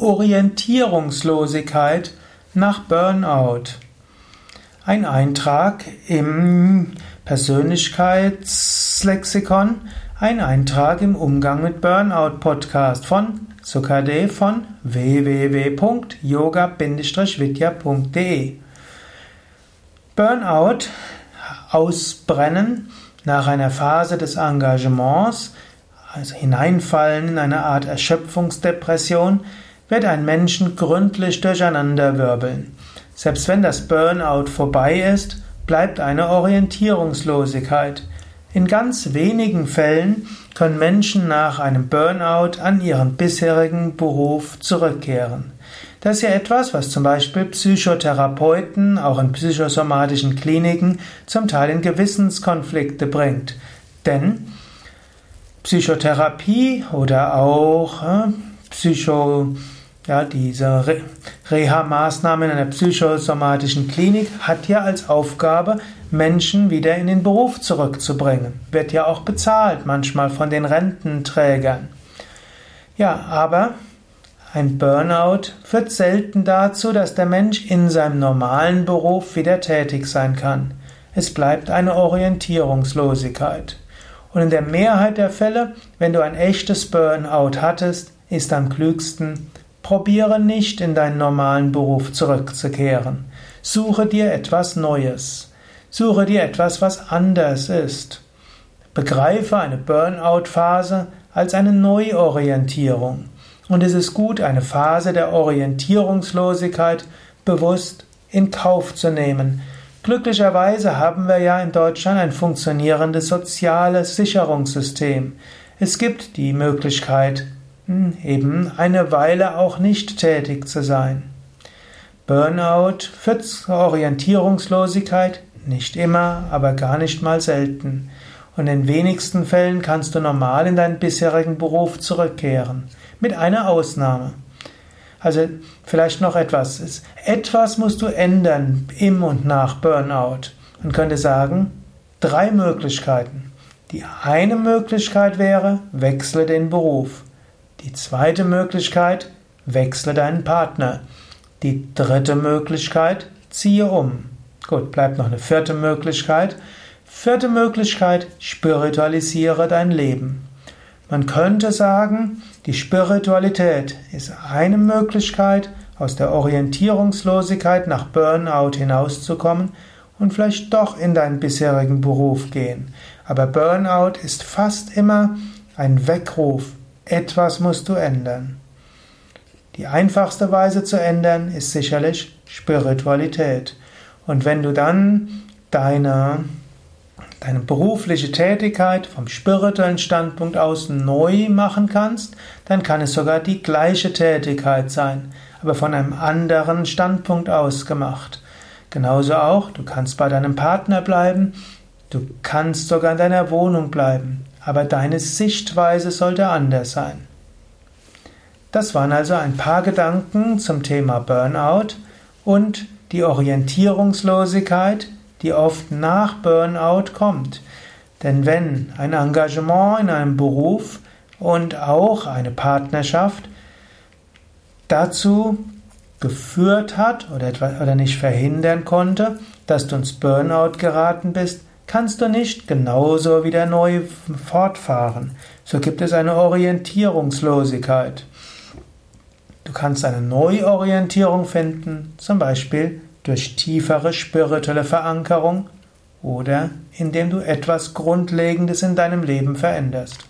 Orientierungslosigkeit nach Burnout. Ein Eintrag im Persönlichkeitslexikon, ein Eintrag im Umgang mit Burnout Podcast von Sukade von www.yoga-vidya.de Burnout, Ausbrennen nach einer Phase des Engagements, also hineinfallen in eine Art Erschöpfungsdepression, wird ein Menschen gründlich durcheinanderwirbeln. Selbst wenn das Burnout vorbei ist, bleibt eine Orientierungslosigkeit. In ganz wenigen Fällen können Menschen nach einem Burnout an ihren bisherigen Beruf zurückkehren. Das ist ja etwas, was zum Beispiel Psychotherapeuten auch in psychosomatischen Kliniken zum Teil in Gewissenskonflikte bringt. Denn Psychotherapie oder auch äh, Psycho ja, diese Re Reha-Maßnahme in einer psychosomatischen Klinik hat ja als Aufgabe, Menschen wieder in den Beruf zurückzubringen. Wird ja auch bezahlt, manchmal von den Rententrägern. Ja, aber ein Burnout führt selten dazu, dass der Mensch in seinem normalen Beruf wieder tätig sein kann. Es bleibt eine Orientierungslosigkeit. Und in der Mehrheit der Fälle, wenn du ein echtes Burnout hattest, ist am klügsten, Probiere nicht in deinen normalen Beruf zurückzukehren. Suche dir etwas Neues. Suche dir etwas, was anders ist. Begreife eine Burnout-Phase als eine Neuorientierung. Und es ist gut, eine Phase der Orientierungslosigkeit bewusst in Kauf zu nehmen. Glücklicherweise haben wir ja in Deutschland ein funktionierendes soziales Sicherungssystem. Es gibt die Möglichkeit, eben eine Weile auch nicht tätig zu sein. Burnout führt zur Orientierungslosigkeit, nicht immer, aber gar nicht mal selten. Und in wenigsten Fällen kannst du normal in deinen bisherigen Beruf zurückkehren. Mit einer Ausnahme. Also vielleicht noch etwas. Etwas musst du ändern im und nach Burnout. Und könnte sagen, drei Möglichkeiten. Die eine Möglichkeit wäre, wechsle den Beruf. Die zweite Möglichkeit, wechsle deinen Partner. Die dritte Möglichkeit, ziehe um. Gut, bleibt noch eine vierte Möglichkeit. Vierte Möglichkeit, spiritualisiere dein Leben. Man könnte sagen, die Spiritualität ist eine Möglichkeit, aus der Orientierungslosigkeit nach Burnout hinauszukommen und vielleicht doch in deinen bisherigen Beruf gehen. Aber Burnout ist fast immer ein Weckruf, etwas musst du ändern. Die einfachste Weise zu ändern ist sicherlich Spiritualität. Und wenn du dann deine, deine berufliche Tätigkeit vom spirituellen Standpunkt aus neu machen kannst, dann kann es sogar die gleiche Tätigkeit sein, aber von einem anderen Standpunkt aus gemacht. Genauso auch, du kannst bei deinem Partner bleiben, du kannst sogar in deiner Wohnung bleiben aber deine Sichtweise sollte anders sein. Das waren also ein paar Gedanken zum Thema Burnout und die Orientierungslosigkeit, die oft nach Burnout kommt. Denn wenn ein Engagement in einem Beruf und auch eine Partnerschaft dazu geführt hat oder, nicht verhindern konnte, dass du ins Burnout geraten bist, kannst du nicht genauso wieder neu fortfahren. So gibt es eine Orientierungslosigkeit. Du kannst eine Neuorientierung finden, zum Beispiel durch tiefere spirituelle Verankerung oder indem du etwas Grundlegendes in deinem Leben veränderst.